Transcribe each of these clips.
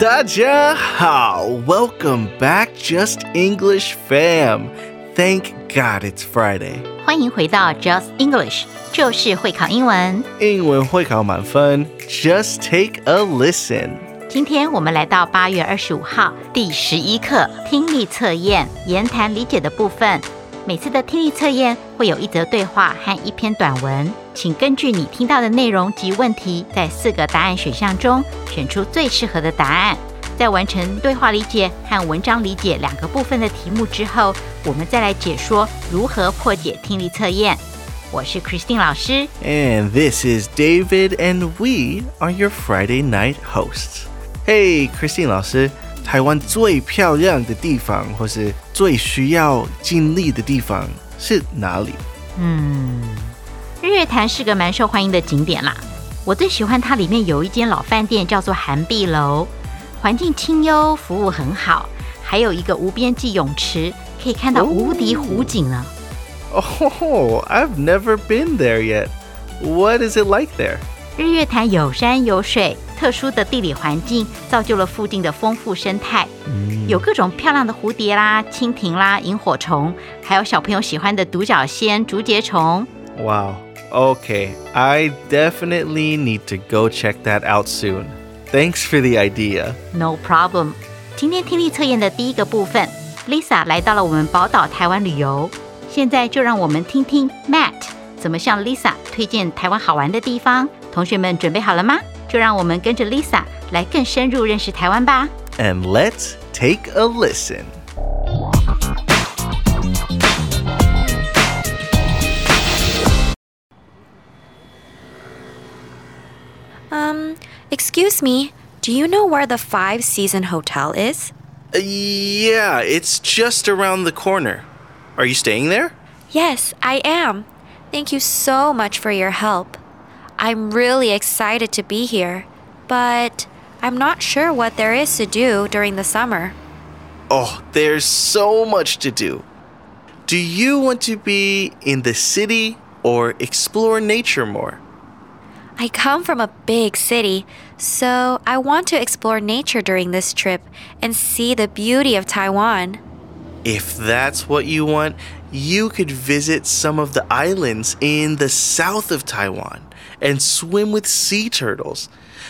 大家好，Welcome back, Just English fam. Thank God it's Friday. 欢迎回到 Just English，就是会考英文。英文会考满分，Just take a listen. 今天我们来到八月二十五号第十一课听力测验言谈理解的部分。每次的听力测验会有一则对话和一篇短文， 请根据你听到的内容及问题，在四个答案选项中选出最适合的答案。在完成对话理解和文章理解两个部分的题目之后，我们再来解说如何破解听力测验。我是 Christine 老师 And this is David, and we are your Friday night hosts. Hey, Christine 老师，台湾最漂亮的地方，或是最需要尽力的地方是哪里？ 日月潭是个蛮受欢迎的景点啦。我最喜欢它里面有一间老饭店，叫做寒碧楼，环境清幽，服务很好，还有一个无边际泳池，可以看到无敌湖景呢。Oh, I've never been there yet. What is it like there? 日月潭有山有水，特殊的地理环境造就了附近的丰富生态，有各种漂亮的蝴蝶啦、蜻蜓啦、萤火虫，还有小朋友喜欢的独角仙、竹节虫。Wow. Okay, I definitely need to go check that out soon. Thanks for the idea. No problem。今天听力测验的第一个部分，Lisa 来到了我们宝岛台湾旅游。现在就让我们听听 Matt 怎么向 Lisa 推荐台湾好玩的地方。同学们准备好了吗？就让我们跟着 Lisa 来更深入认识台湾吧。 And let's take a listen. Um, excuse me, do you know where the Five Season Hotel is? Uh, yeah, it's just around the corner. Are you staying there? Yes, I am. Thank you so much for your help. I'm really excited to be here, but I'm not sure what there is to do during the summer. Oh, there's so much to do. Do you want to be in the city or explore nature more? I come from a big city, so I want to explore nature during this trip and see the beauty of Taiwan. If that's what you want, you could visit some of the islands in the south of Taiwan and swim with sea turtles.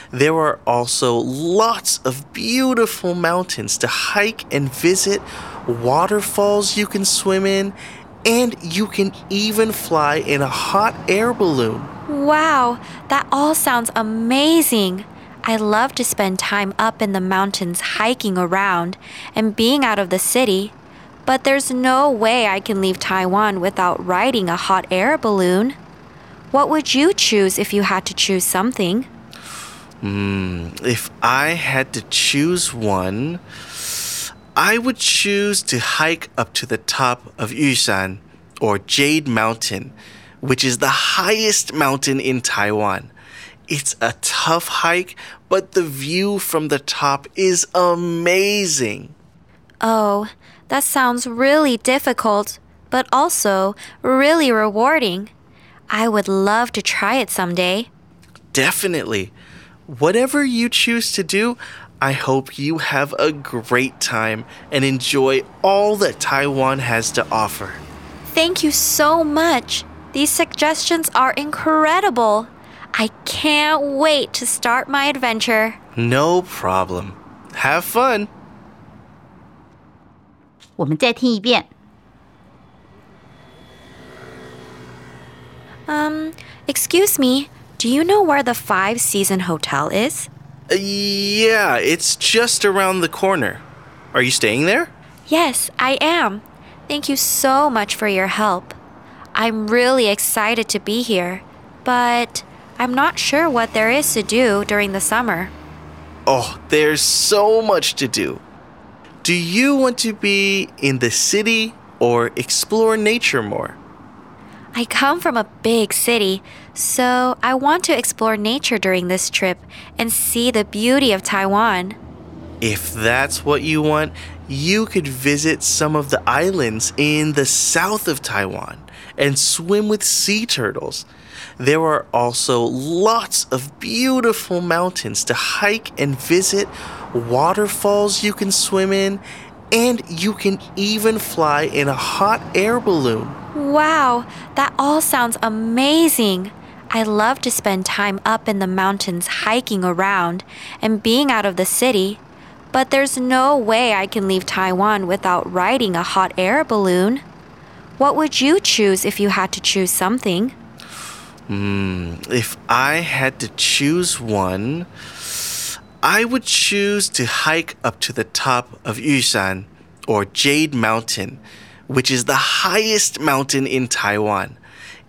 There are also lots of beautiful mountains to hike and visit, waterfalls you can swim in, and you can even fly in a hot air balloon. Wow, that all sounds amazing. I love to spend time up in the mountains hiking around and being out of the city. But there's no way I can leave Taiwan without riding a hot air balloon. What would you choose if you had to choose something? Hmm, If I had to choose one, I would choose to hike up to the top of Yushan or Jade Mountain, which is the highest mountain in Taiwan. It's a tough hike, but the view from the top is amazing. Oh, that sounds really difficult, but also really rewarding. I would love to try it someday. Definitely. Whatever you choose to do, I hope you have a great time and enjoy all that Taiwan has to offer. Thank you so much. These suggestions are incredible. I can't wait to start my adventure. No problem. Have fun. 我们再听一遍。 Um, excuse me, do you know where the Five Season Hotel is? Yeah, it's just around the corner. Are you staying there? Yes, I am. Thank you so much for your help. I'm really excited to be here, but I'm not sure what there is to do during the summer. Oh, there's so much to do. Do you want to be in the city or explore nature more? I come from a big city, so I want to explore nature during this trip and see the beauty of Taiwan. If that's what you want, you could visit some of the islands in the south of Taiwan and swim with sea turtles. There are also lots of beautiful mountains to hike and visit, waterfalls you can swim in, and you can even fly in a hot air balloon. Wow, that all sounds amazing. I love to spend time up in the mountains hiking around and being out of the city. But there's no way I can leave Taiwan without riding a hot air balloon. What would you choose if you had to choose something? Hmm, if I had to choose one, I would choose to hike up to the top of Yushan or Jade Mountain, which is the highest mountain in Taiwan.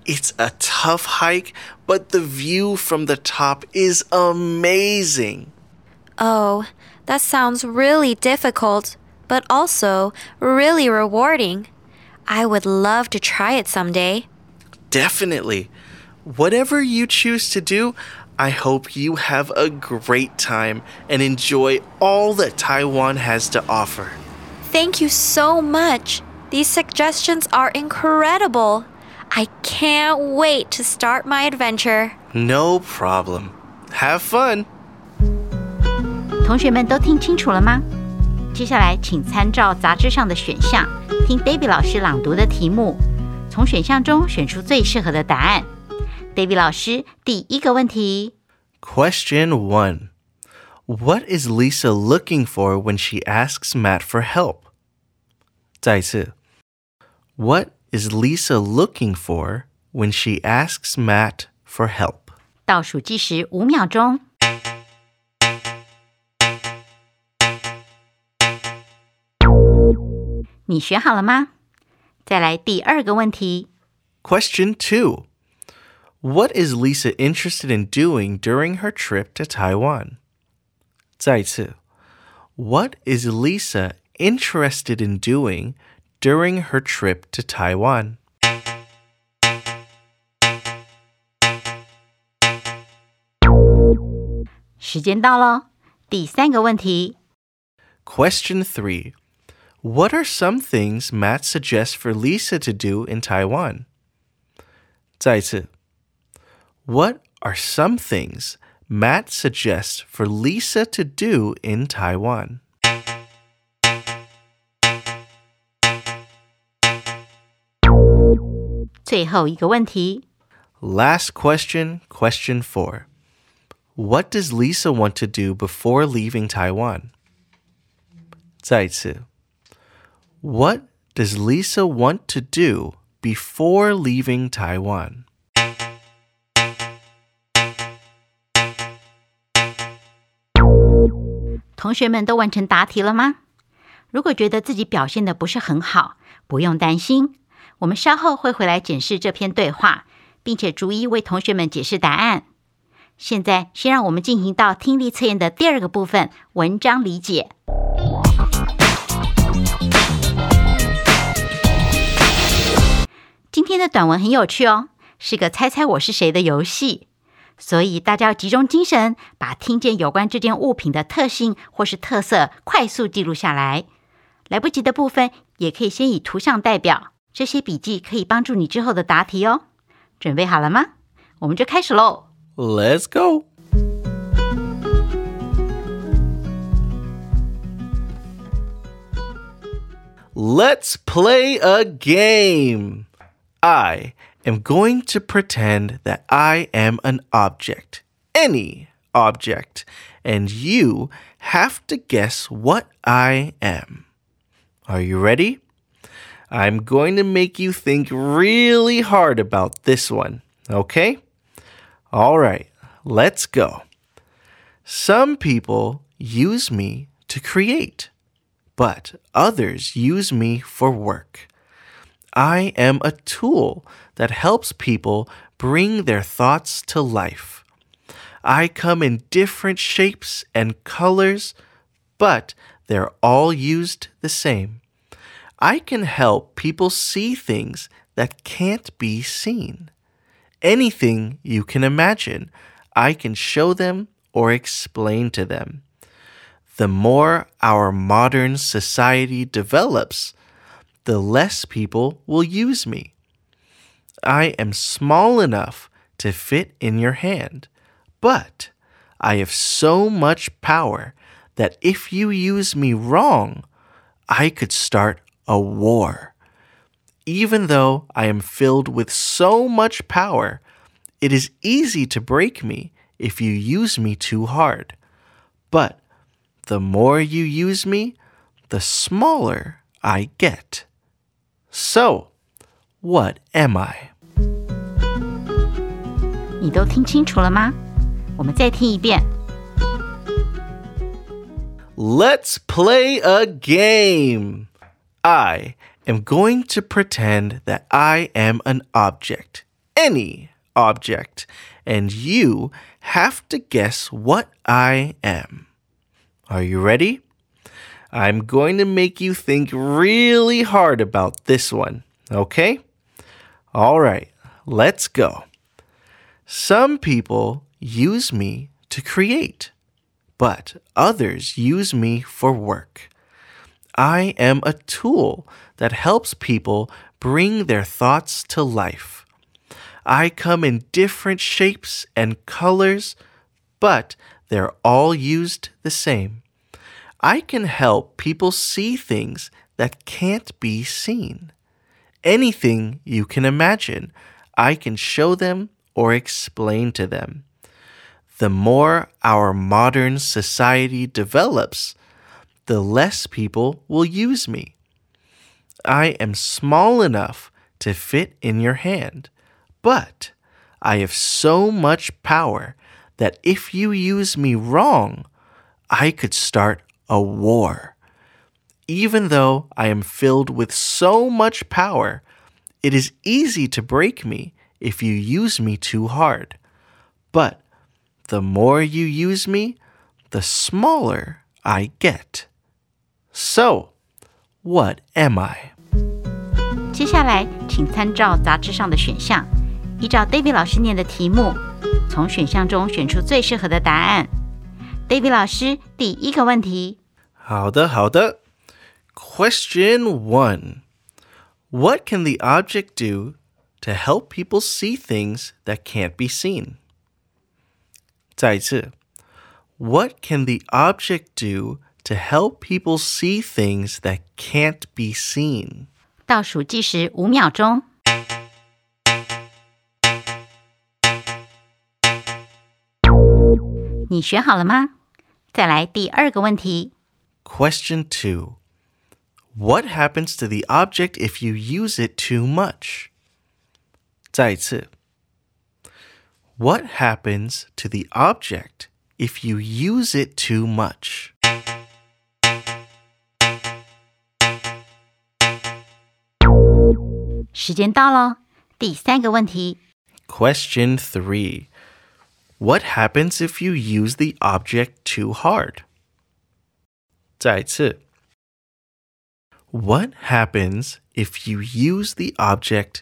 It's a tough hike, but the view from the top is amazing. Oh, that sounds really difficult, but also really rewarding. I would love to try it someday. Definitely. Whatever you choose to do, I hope you have a great time and enjoy all that Taiwan has to offer. Thank you so much. These suggestions are incredible. I can't wait to start my adventure. No problem. Have fun. 同学们都听清楚了吗？接下来，请参照杂志上的选项，听 David 老师朗读的题目，从选项中选出最适合的答案。David 老师，第一个问题。 Question 1. What is Lisa looking for when she asks Matt for help? 再一次. What is Lisa looking for when she asks Matt for help? 倒数计时五秒钟。你选好了吗？再来第二个问题。 Question 2. What is Lisa interested in doing during her trip to Taiwan? 再一次. What is Lisa interested in doing during her trip to Taiwan? 时间到喽，第三个问题。 Question 3. What are some things Matt suggests for Lisa to do in Taiwan? 再一次. what are some things Matt suggests for Lisa to do in Taiwan? Last question, question four. What does Lisa want to do before leaving Taiwan? 再次, what does Lisa want to do before leaving Taiwan? 同学们都完成答题了吗？如果觉得自己表现的不是很好，不用担心，我们稍后会回来检视这篇对话，并且逐一为同学们解释答案。现在，先让我们进行到听力测验的第二个部分——文章理解。今天的短文很有趣哦，是个猜猜我是谁的游戏。所以大家要集中精神，把听见有关这件物品的特性或是特色快速记录下来。来不及的部分，也可以先以图像代表。这些笔记可以帮助你之后的答题哦。准备好了吗？我们就开始喽。Let's go. Let's play a game. I am going to pretend that I am an object, any object, and you have to guess what I am. Are you ready? I'm going to make you think really hard about this one, okay? All right, let's go. Some people use me to create, but others use me for work. I am a tool that helps people bring their thoughts to life. I come in different shapes and colors, but they're all used the same. I can help people see things that can't be seen. Anything you can imagine, I can show them or explain to them. The more our modern society develops, the less people will use me. I am small enough to fit in your hand, but I have so much power that if you use me wrong, I could start a war. Even though I am filled with so much power, it is easy to break me if you use me too hard. But the more you use me, the smaller I get. So, what am I? 你都听清楚了吗？我们再听一遍。 Let's play a game. I am going to pretend that I am an object, any object, and you have to guess what I am. Are you ready? I'm going to make you think really hard about this one, okay? All right, let's go. Some people use me to create, but others use me for work. I am a tool that helps people bring their thoughts to life. I come in different shapes and colors, but they're all used the same. I can help people see things that can't be seen. Anything you can imagine, I can show them or explain to them. The more our modern society develops, the less people will use me. I am small enough to fit in your hand, but I have so much power that if you use me wrong, I could start a war. Even though I am filled with so much power, it is easy to break me if you use me too hard. But the more you use me, the smaller I get. So, what am I? 接下来，请参照杂志上的选项，依照 David 老师念的题目，从选项中选出最适合的答案。David 老师，第一个问题，好的，好的。Question one What can the object do to help people see things that can't be seen? 再一次 What can the object do to help people see things that can't be seen? 倒数计时五秒钟。你选好了吗？再来第二个问题， Question two What happens to the object if you use it too much? 再一次 What happens to the object if you use it too much? 时间到了。第三个问题， Question three What happens if you use the object too hard? 再一次 What happens if you use the object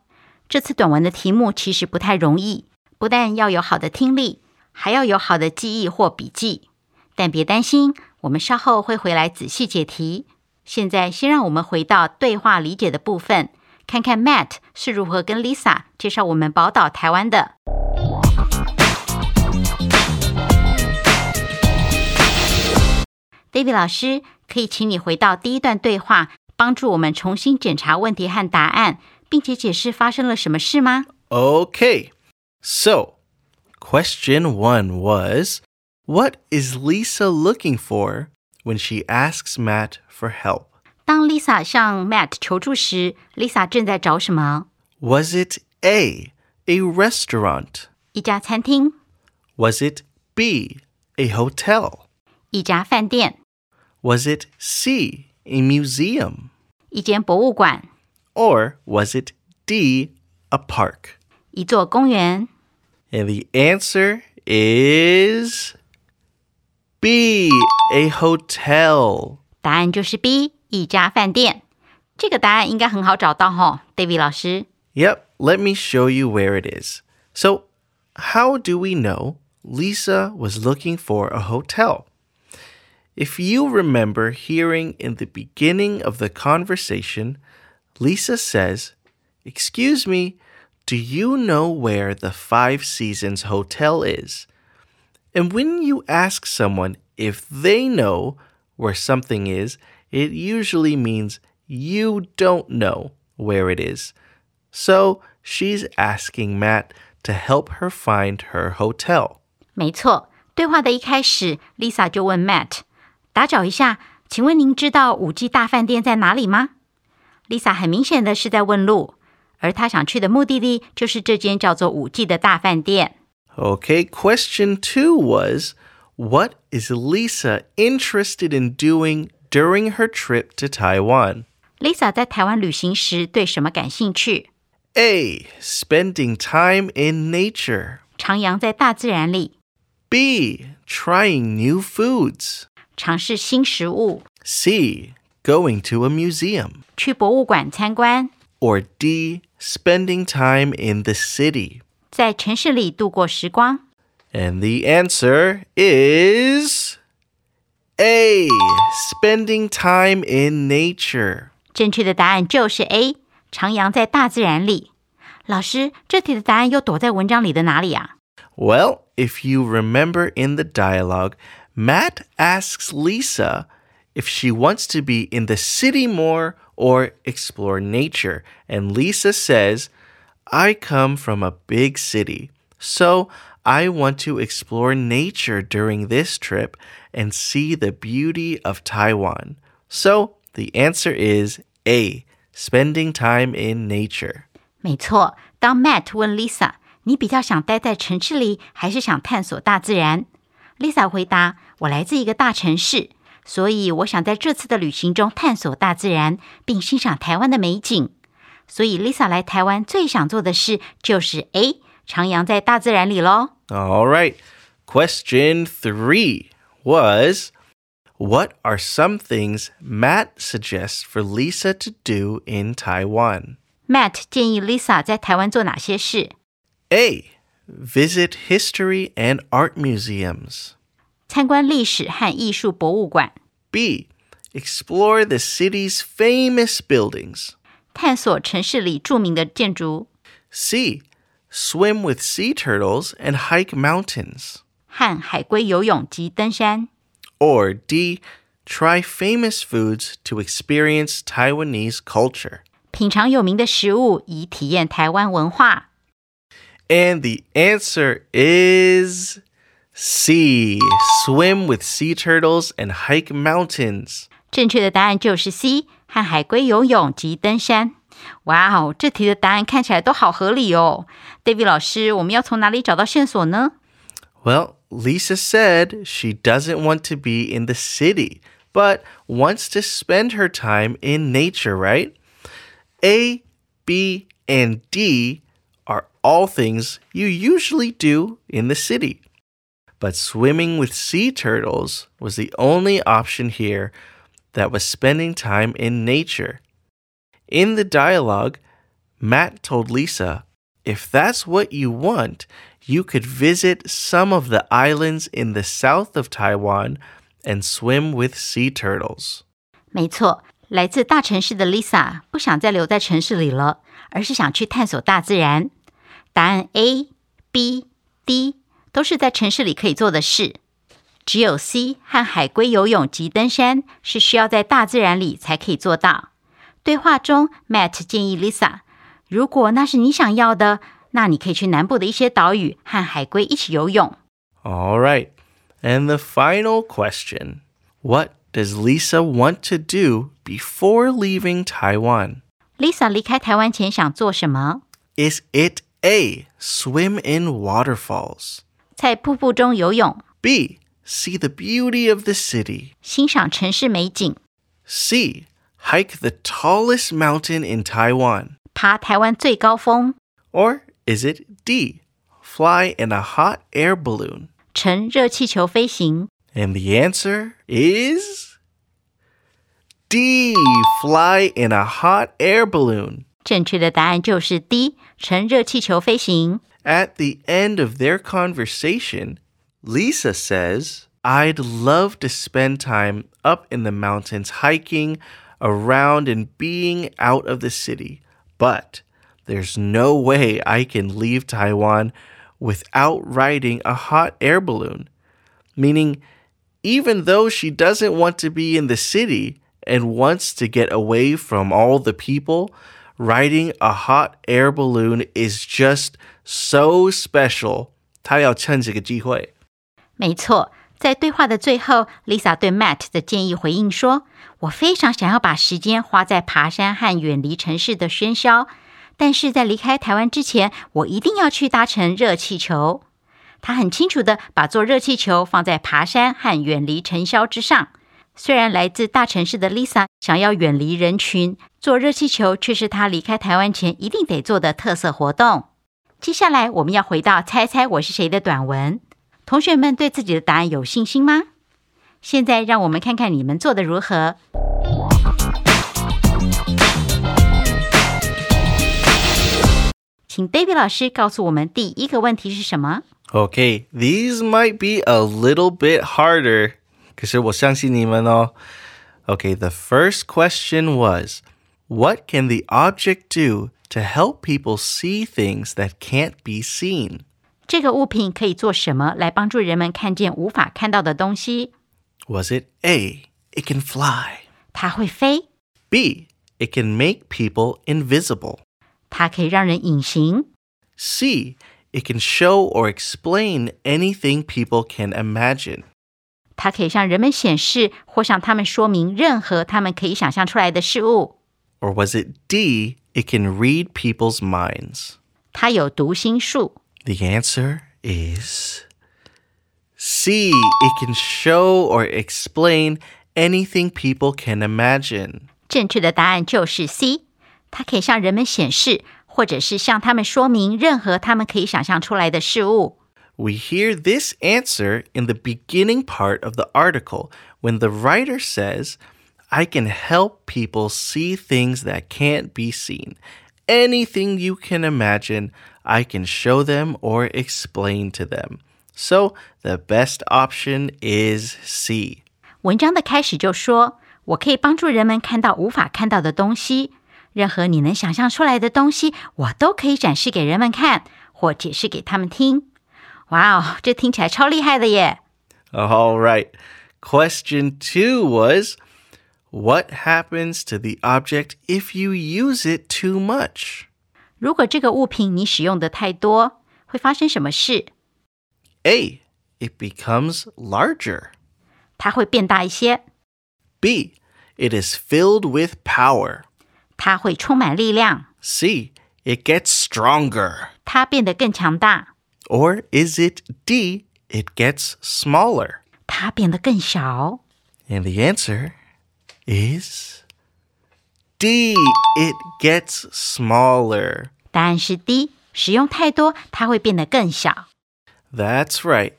这次短文的题目其实不太容易，不但要有好的听力，还要有好的记忆或笔记。但别担心，我们稍后会回来仔细解题。现在先让我们回到对话理解的部分，看看 Matt 是如何跟 Lisa 介绍我们宝岛台湾的。David 老师，可以请你回到第一段对话，帮助我们重新检查问题和答案，并且解释发生了什么事吗？ Okay. So, question one was What is Lisa looking for when she asks Matt for help? 当 Lisa 向 Matt 求助时，Lisa 正在找什么？ Was it A, a restaurant? 一家餐厅， Was it B, a hotel? 一家饭店， Was it C, a museum? 一间博物馆， Or was it D, a park? 一座公园。 And the answer is B, a hotel. 答案就是 B，一家饭店。这个答案应该很好找到吼，David 老师。 Yep, let me show you where it is. So, how do we know Lisa was looking for a hotel? If you remember hearing in the beginning of the conversation, Lisa says, Excuse me, do you know where the Five Seasons Hotel is? And when you ask someone if they know where something is, it usually means you don't know where it is. So she's asking Matt to help her find her hotel. 没错，对话的一开始，Lisa 就问 Matt：“ 打搅一下，请问您知道五 G 大饭店在哪里吗 Lisa 很明显的是在问路，而她想去的目的地就是这间叫做五 季 的大饭店。Okay, question two was what is Lisa interested in doing during her trip to Taiwan? Lisa 在台湾旅行时对什么感兴趣？A. Spending time in nature. 徜徉在大自然里。B. Trying new foods. 尝试新食物。C Going to a museum. 去博物馆参观， Or D. Spending time in the city. 在城市里度过时光。 And the answer is A. Spending time in nature. 正确的答案就是 A，徜徉在大自然里。老师，这题的答案又躲在文章里的哪里啊？ Well, if you remember in the dialogue, Matt asks Lisa if she wants to be in the city more or explore nature. And Lisa says, I come from a big city, so I want to explore nature during this trip and see the beauty of Taiwan. So the answer is A, spending time in nature. 没错，当 Matt 问 Lisa：“ 你比较想待在城市里，还是想探索大自然？”Lisa 回答：“我来自一个大城市， 所以我想在这次的旅行中探索大自然，并欣赏台湾的美景。所以 Lisa 来台湾最想做的事就是 A，徜徉在大自然里喽。 All right. Question three was What are some things Matt suggests for Lisa to do in Taiwan? Matt 建议 Lisa 在台湾做哪些事？ A. Visit history and art museums. 参观历史和艺术博物馆， B. Explore the city's famous buildings. 探索城市里着名的建筑， C. Swim with sea turtles and hike mountains. 和海龟游泳及登山。 Or D. Try famous foods to experience Taiwanese culture. 品尝有名的食物，以体验台湾文化。 And the answer is C. Swim with sea turtles and hike mountains. 正确的答案就是 C，和海龟游泳及登山。哇哦，这题的答案看起来都好合理哦。David 老师，我们要从哪里找到线索呢？ Well, Lisa said she doesn't want to be in the city, but wants to spend her time in nature, right? A, B, and D are all things you usually do in the city. But swimming with sea turtles was the only option here that was spending time in nature. In the dialogue, Matt told Lisa, if that's what you want, you could visit some of the islands in the south of Taiwan and swim with sea turtles. 没错，来自大城市的 Lisa 不想再留在城市里了，而是想去探索大自然。答案 A、B、D 都是在城市里可以做的事，只有 C 和海龟游泳及登山是需要在大自然里才可以做到。对话中，Matt 建议 Lisa，如果那是你想要的，那你可以去南部的一些岛屿和海龟一起游泳。 All right. And the final question What does Lisa want to do before leaving Taiwan? Lisa 离开台湾前想做什么？ Is it A. Swim in waterfalls? 在瀑布中游泳， B. See the beauty of the city? 欣赏城市美景， C. Hike the tallest mountain in Taiwan? 爬台湾最高峰， Or is it D. Fly in a hot air balloon? 乘热气球飞行。 And the answer is D. Fly in a hot air balloon. 正确的答案就是 D，乘热气球飞行。 At the end of their conversation, Lisa says, I'd love to spend time up in the mountains hiking around and being out of the city, but there's no way I can leave Taiwan without riding a hot air balloon. Meaning, even though she doesn't want to be in the city and wants to get away from all the people, riding a hot air balloon is just so special. 她要趁这个机会。没错，在对话的最后，Lisa 对 Matt 的建议回应说：“我非常想要把时间花在爬山和远离城市的喧嚣，但是在离开台湾之前，我一定要去搭乘热气球。”他很清楚的把坐热气球放在爬山和远离尘嚣之上。虽然来自大城市的 Lisa 想要远离人群，坐热气球却是她离开台湾前一定得做的特色活动。接下来我们要回到猜猜我是谁的短文。同学们对自己的答案有信心吗？现在让我们看看你们做的如何。请 David 老师告诉我们第一个问题是什么？ Okay, these might be a little bit harder. 可是我相信你们哦。Okay, the first question was What can the object do to help people see things that can't be seen? 这个物品可以做什么来帮助人们看见无法看到的东西？ Was it A? It can fly. 它会飞， B? It can make people invisible. 它可以让人隐形， C? It can show or explain anything people can imagine. 它可以向人们显示或向他们说明任何他们可以想象出来的事物。 Or was it D? It can read people's minds. 它有读心术， The answer is C. It can show or explain anything people can imagine. 正确的答案就是 C。它可以向人们显示，或者是向他们说明任何他们可以想象出来的事物。 We hear this answer in the beginning part of the article when the writer says, I can help people see things that can't be seen. Anything you can imagine, I can show them or explain to them. So the best option is C. 文章的开始就说：“我可以帮助人们看到无法看到的东西，任何你能想象出来的东西，我都可以展示给人们看，或解释给他们听。”哇哦，这听起来超厉害的耶！ All right. Question two was What happens to the object if you use it too much? 如果这个物品你使用的太多，会发生什么事？ A. It becomes larger. 它会变大一些， B. It is filled with power. 它会充满力量， C. It gets stronger. 它变得更强大， Or is it D. It gets smaller? 它变得更小。 And the answer is D. It gets smaller. 答案是 D，使用太多，它会变得更小。 That's right.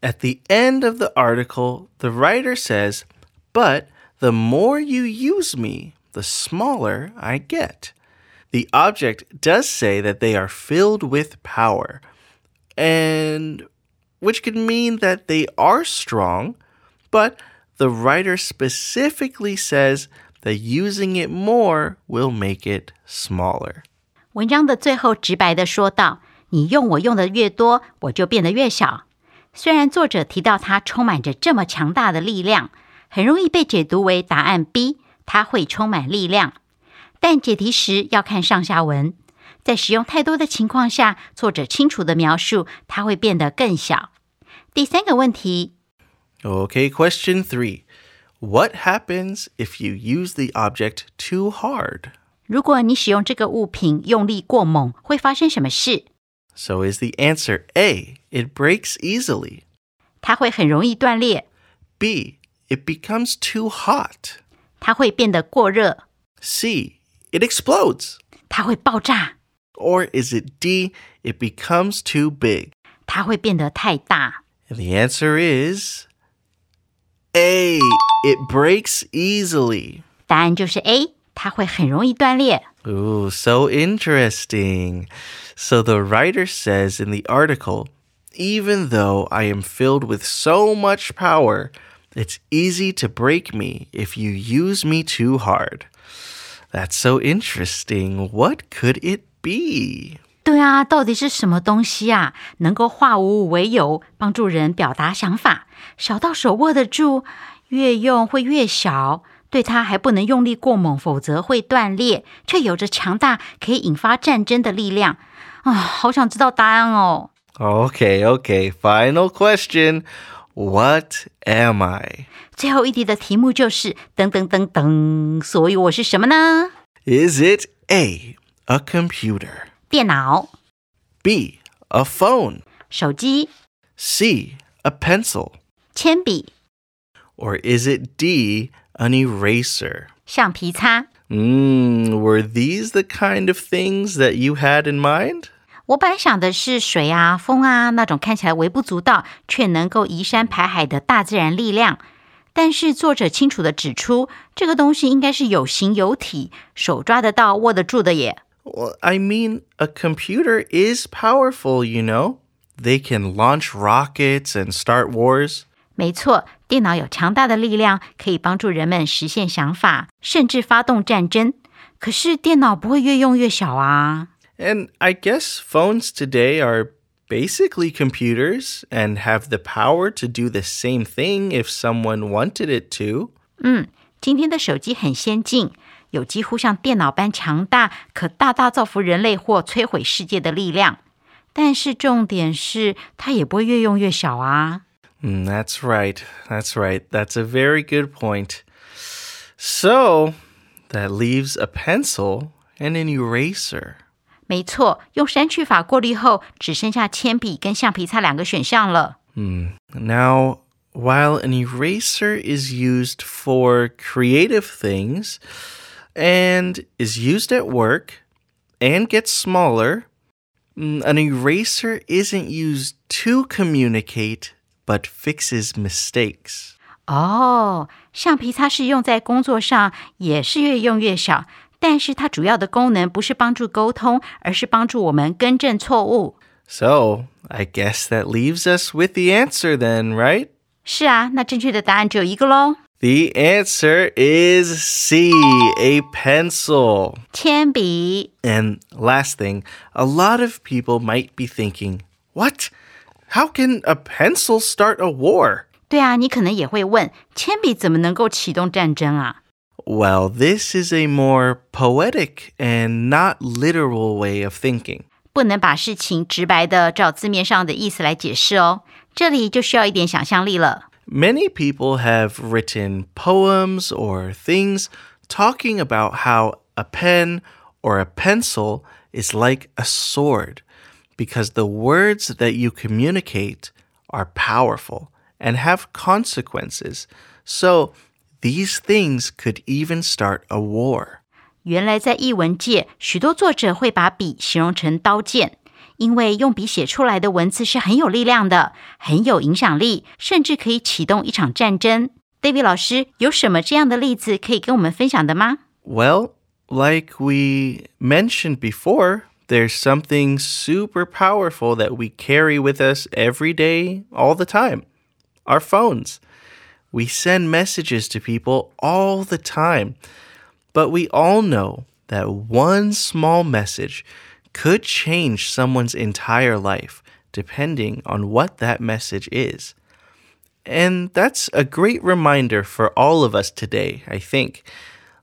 At the end of the article, the writer says, But the more you use me, the smaller I get. The object does say that they are filled with power, and which could mean that they are strong, but the writer specifically says that using it more will make it smaller. 文章的最后直白的说道：“你用我用的越多，我就变得越小。”虽然作者提到它充满着这么强大的力量，很容易被解读为答案 B，它会充满力量。但解题时要看上下文，在使用太多的情况下，作者清楚的描述它会变得更小。第三个问题， Okay, question three. What happens if you use the object too hard? 如果你使用这个物品用力过猛，会发生什么事？ So is the answer A, it breaks easily. 它会很容易断裂， B, it becomes too hot. 它会变得过热， C, it explodes. 它会爆炸， Or is it D, it becomes too big? 它会变得太大。 And the answer is A, it breaks easily. 答案就是 A，它会很容易断裂。 Ooh, so interesting. So the writer says in the article, even though I am filled with so much power, it's easy to break me if you use me too hard. That's so interesting. What could it be? 对啊，到底是什么东西啊？能够化无为有，帮助人表达想法，小到手握得住，越用会越小。对它还不能用力过猛，否则会断裂，却有着强大可以引发战争的力量啊！好想知道答案哦。Okay, okay. Final question. What am I? 最后一题的题目就是噔噔噔噔，所以我是什么呢？Is it A, a computer? 电脑、 B, a phone? 手机、 C, a pencil? 铅笔、 Or is it D, an eraser? 橡皮擦。 Mmm, were these the kind of things that you had in mind? 我本来想的是水啊、风啊那种看起来微不足道却能够移山排海的大自然力量，但是作者清楚的指出，这个东西应该是有形有体，手抓得到、握得住的耶。 Well, I mean, a computer is powerful, you know. They can launch rockets and start wars. 没错，电脑有强大的力量，可以帮助人们实现想法，甚至发动战争。可是电脑不会越用越小啊。 And I guess phones today are basically computers and have the power to do the same thing if someone wanted it to. 今天的手机很先进， 有几乎像电脑般强大，可大大造福人类或摧毁世界的力量。但是重点是，它也不会越用越小啊。 Mm, that's right. That's right. That's a very good point. So, that leaves a pencil and an eraser. 没错，用删去法过滤后，只剩下铅笔跟橡皮擦两个选项了。 Now, while an eraser is used for creative things and is used at work and gets smaller, mm, an eraser isn't used to communicate but fixes mistakes. 哦，橡皮擦是用在工作上，也是越用越小，但是它主要的功能不是帮助沟通，而是帮助我们更正错误。 So, I guess that leaves us with the answer then, right? 是啊，那正确的答案只有一个喽， The answer is C, a pencil. 铅笔。 And last thing, a lot of people might be thinking, what? How can a pencil start a war? 对啊，你可能也会问，铅笔怎么能够启动战争啊？ Well, this is a more poetic and not literal way of thinking. 不能把事情直白的照字面上的意思来解释哦，这里就需要一点想象力了。 Many people have written poems or things talking about how a pen or a pencil is like a sword because the words that you communicate are powerful and have consequences. So these things could even start a war. 原来在译文界，许多作者会把笔形容成刀剑， 因为用笔写出来的文字是很有力量的，很有影响力，甚至可以启动一场战争。David 老师有什么这样的例子可以跟我们分享的吗？ Well, like we mentioned before, there's something super powerful that we carry with us every day, all the time our phones. We send messages to people all the time, but we all know that one small message could change someone's entire life depending on what that message is. And that's a great reminder for all of us today, I think.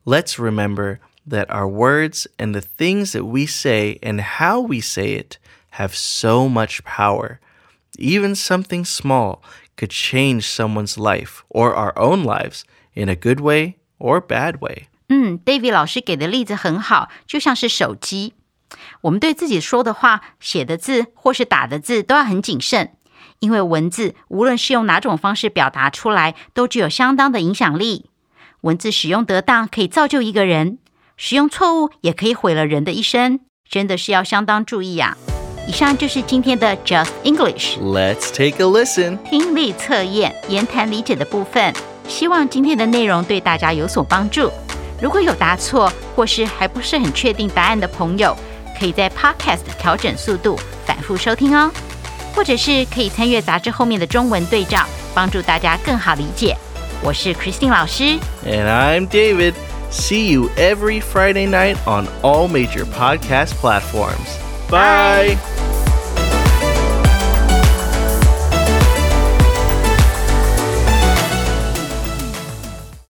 Let's remember that our words and the things that we say and how we say it have so much power. Even something small could change someone's life or our own lives in a good way or bad way. 嗯，David 老师给的例子很好，就像是手机。 我们对自己说的话、写的字或是打的字都要很谨慎，因为文字无论是用哪种方式表达出来，都具有相当的影响力。文字使用得当，可以造就一个人；使用错误，也可以毁了人的一生。真的是要相当注意呀、以上就是今天的 Just English Let's take a listen. 听力测验言谈理解的部分。希望今天的内容对大家有所帮助。如果有答错或是还不是很确定答案的朋友，可以在 Podcast 调整速度，反复收听哦。或者是可以参阅杂志后面的中文对照，帮助大家更好理解。我是 Christine 老师， And I'm David. See you every Friday night on all major podcast platforms. Bye. Bye.